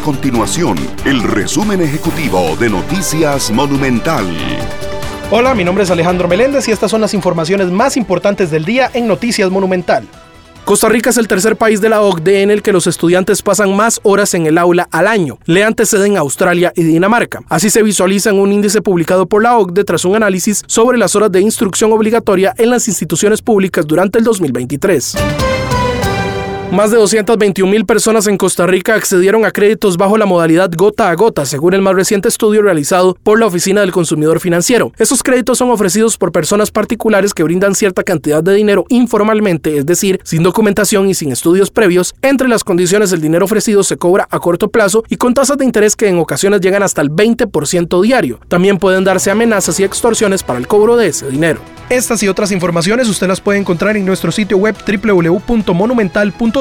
continuación el resumen ejecutivo de Noticias Monumental. Hola, mi nombre es Alejandro Meléndez y estas son las informaciones más importantes del día en Noticias Monumental. Costa Rica es el tercer país de la OCDE en el que los estudiantes pasan más horas en el aula al año. Le anteceden Australia y Dinamarca. Así se visualiza en un índice publicado por la OCDE tras un análisis sobre las horas de instrucción obligatoria en las instituciones públicas durante el 2023. Más de 221 mil personas en Costa Rica accedieron a créditos bajo la modalidad gota a gota, según el más reciente estudio realizado por la Oficina del Consumidor Financiero. Esos créditos son ofrecidos por personas particulares que brindan cierta cantidad de dinero informalmente, es decir, sin documentación y sin estudios previos. Entre las condiciones, el dinero ofrecido se cobra a corto plazo y con tasas de interés que en ocasiones llegan hasta el 20% diario. También pueden darse amenazas y extorsiones para el cobro de ese dinero. Estas y otras informaciones usted las puede encontrar en nuestro sitio web